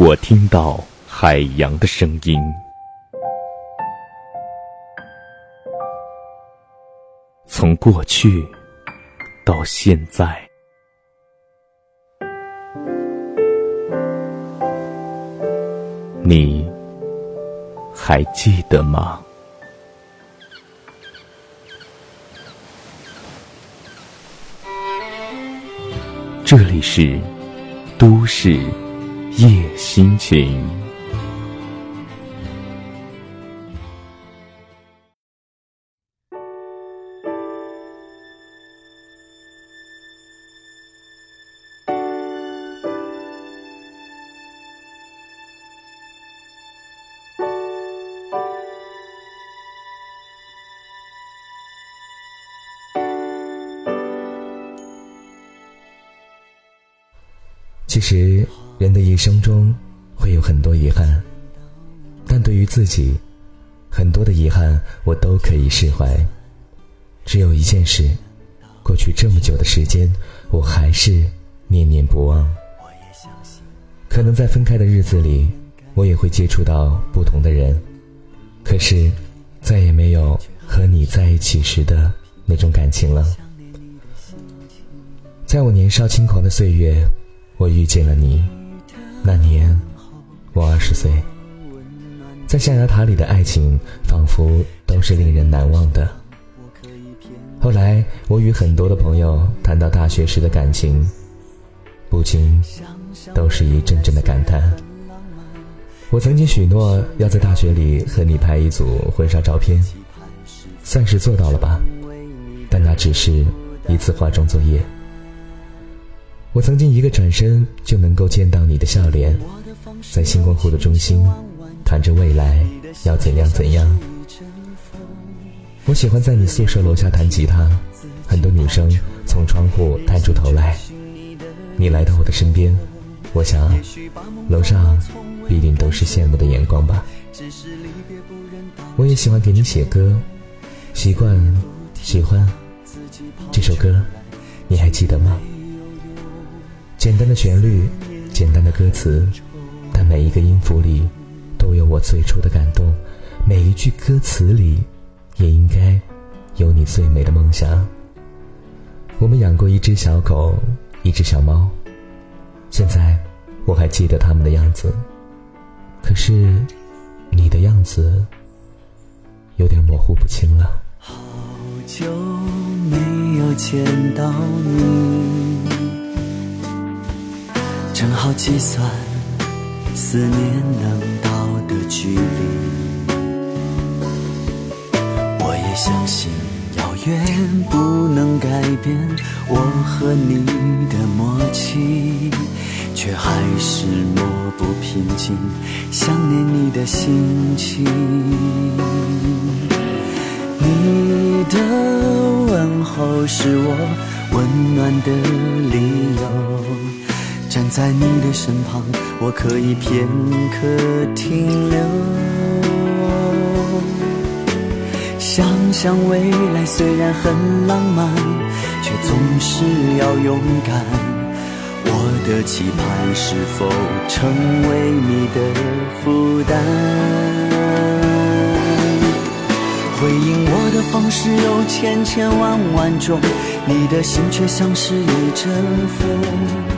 我听到海洋的声音。从过去到现在，你还记得吗？这里是都市夜心情。其实，人的一生中会有很多遗憾，但对于自己，很多的遗憾我都可以释怀。只有一件事，过去这么久的时间，我还是念念不忘。可能在分开的日子里，我也会接触到不同的人，可是，再也没有和你在一起时的那种感情了。在我年少轻狂的岁月。我遇见了你，那年我二十岁，在象牙塔里的爱情仿佛都是令人难忘的。后来我与很多的朋友谈到大学时的感情，不禁都是一阵阵的感叹。我曾经许诺要在大学里和你拍一组婚纱照片，算是做到了吧，但那只是一次化妆作业。我曾经一个转身就能够见到你的笑脸，在星光湖的中心，谈着未来要怎样怎样。我喜欢在你宿舍楼下弹吉他，很多女生从窗户探出头来。你来到我的身边，我想，楼上必定都是羡慕的眼光吧。我也喜欢给你写歌，习惯，喜欢这首歌，你还记得吗？简单的旋律，简单的歌词，但每一个音符里都有我最初的感动，每一句歌词里也应该有你最美的梦想。我们养过一只小狗，一只小猫，现在我还记得它们的样子，可是你的样子有点模糊不清了。好久没有见到你。正好计算思念能到的距离，我也相信遥远不能改变我和你的默契，却还是抹不平静想念你的心情。你的问候是我温暖的理由。站在你的身旁，我可以片刻停留。想想未来虽然很浪漫，却总是要勇敢。我的期盼是否成为你的负担？回应我的方式有千千万万种，你的心却像是一阵风。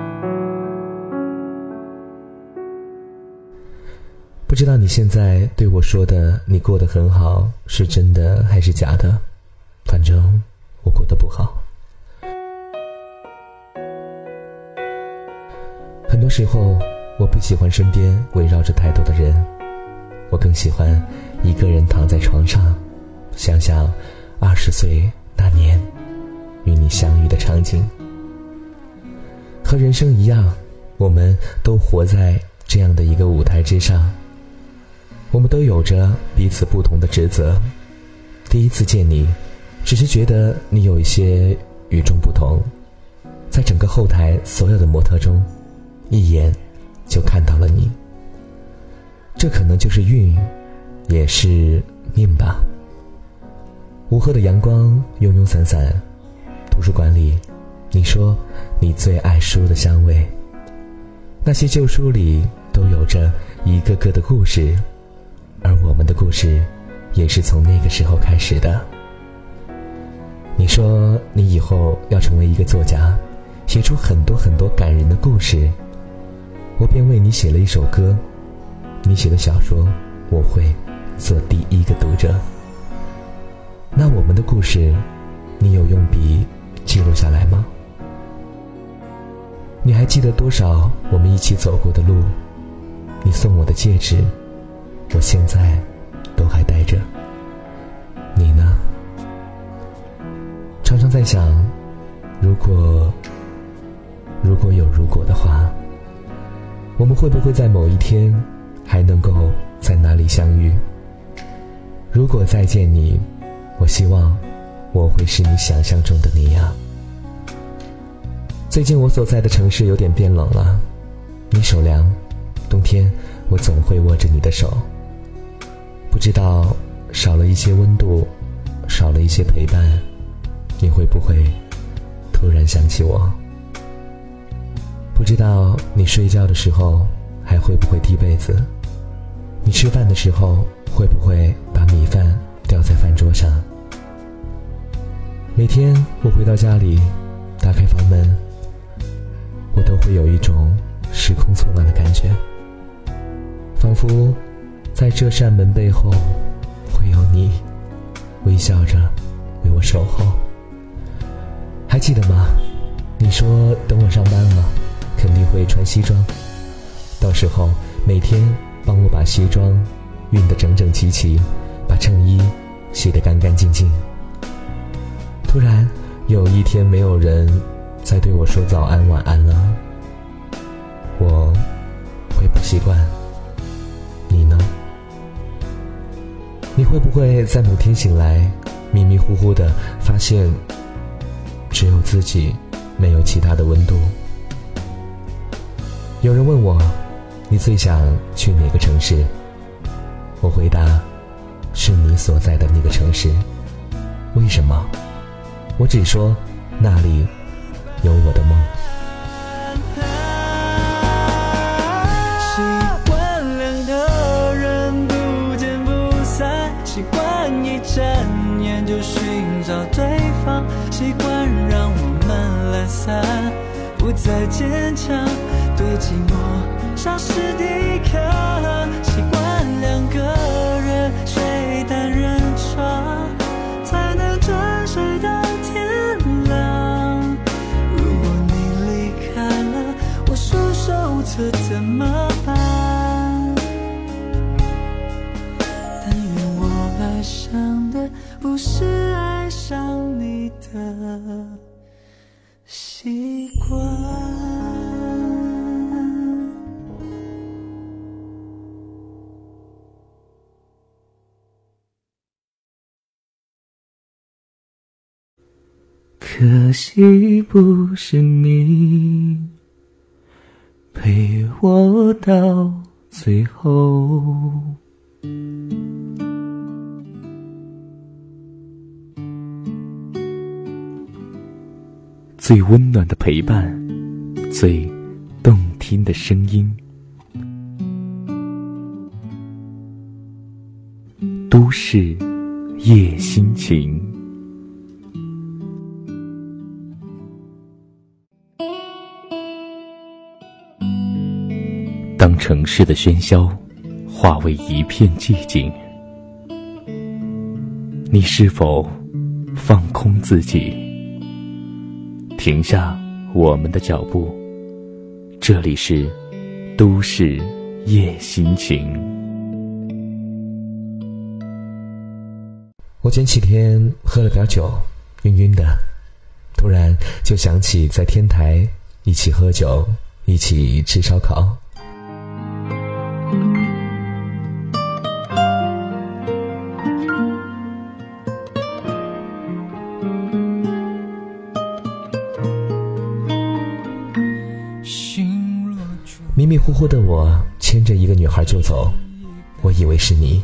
不知道你现在对我说的“你过得很好”是真的还是假的？反正我过得不好。很多时候，我不喜欢身边围绕着太多的人，我更喜欢一个人躺在床上，想想二十岁那年与你相遇的场景。和人生一样，我们都活在这样的一个舞台之上。我们都有着彼此不同的职责。第一次见你，只是觉得你有一些与众不同。在整个后台所有的模特中，一眼就看到了你。这可能就是运，也是命吧。午后的阳光慵慵散散，图书馆里，你说你最爱书的香味。那些旧书里都有着一个个的故事。而我们的故事，也是从那个时候开始的。你说你以后要成为一个作家，写出很多很多感人的故事，我便为你写了一首歌。你写的小说，我会做第一个读者。那我们的故事，你有用笔记录下来吗？你还记得多少我们一起走过的路？你送我的戒指。我现在都还带着，你呢？常常在想，如果如果有如果的话，我们会不会在某一天还能够在那里相遇？如果再见你，我希望我会是你想象中的那样。最近我所在的城市有点变冷了，你手凉，冬天我总会握着你的手。不知道少了一些温度，少了一些陪伴，你会不会突然想起我？不知道你睡觉的时候还会不会踢被子？你吃饭的时候会不会把米饭掉在饭桌上？每天我回到家里，打开房门，我都会有一种时空错乱的感觉，仿佛……在这扇门背后，会有你微笑着为我守候。还记得吗？你说等我上班了，肯定会穿西装，到时候每天帮我把西装熨得整整齐齐，把衬衣洗得干干净净。突然有一天，没有人再对我说早安晚安了，我会不习惯。你会不会在某天醒来，迷迷糊糊的发现，只有自己，没有其他的温度？有人问我，你最想去哪个城市？我回答，是你所在的那个城市。为什么？我只说那里有我的梦。习惯让我们懒散，不再坚强，对寂寞丧失抵抗，习惯。可惜不是你陪我到最后。最温暖的陪伴，最动听的声音，都市夜心情。当城市的喧嚣化为一片寂静，你是否放空自己，停下我们的脚步？这里是都市夜心情。我前几天喝了点酒，晕晕的，突然就想起在天台一起喝酒，一起吃烧烤。糊的我牵着一个女孩就走，我以为是你，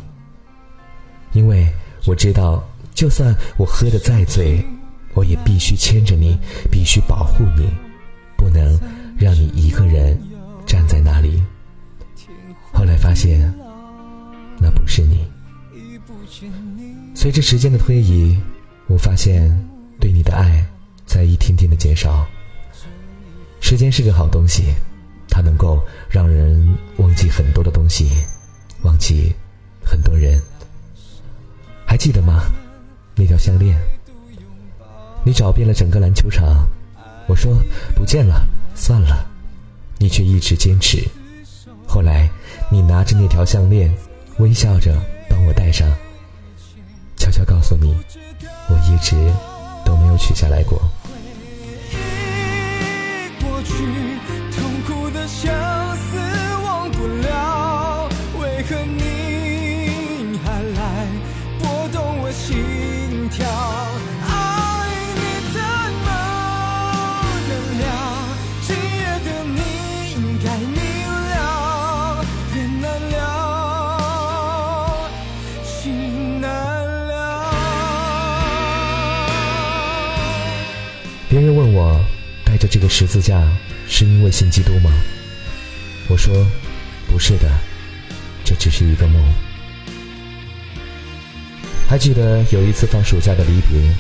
因为我知道，就算我喝的再醉，我也必须牵着你，必须保护你，不能让你一个人站在那里。后来发现，那不是你。随着时间的推移，我发现对你的爱在一天天的减少。时间是个好东西。它能够让人忘记很多的东西，忘记很多人。还记得吗？那条项链，你找遍了整个篮球场，我说不见了，算了，你却一直坚持。后来，你拿着那条项链，微笑着帮我戴上，悄悄告诉你，我一直都没有取下来过。问我带着这个十字架是因为信基督吗？我说：“不是的，这只是一个梦。”还记得有一次放暑假的离别，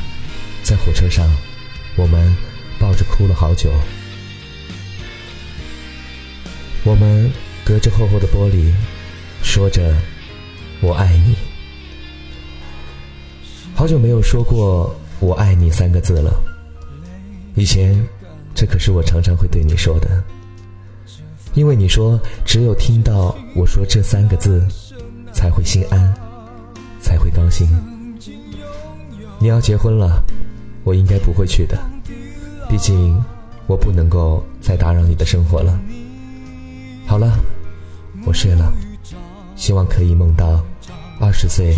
在火车上，我们抱着哭了好久。我们隔着厚厚的玻璃，说着“我爱你”。好久没有说过“我爱你”三个字了。以前，这可是我常常会对你说的。因为你说，只有听到我说这三个字，才会心安，才会高兴。你要结婚了，我应该不会去的，毕竟我不能够再打扰你的生活了。好了，我睡了，希望可以梦到二十岁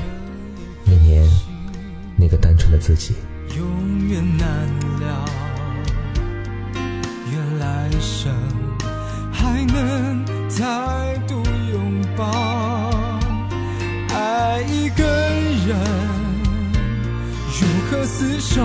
那年那个单纯的自己。永远难了，生。还能再度拥抱，爱一个人，如何厮守，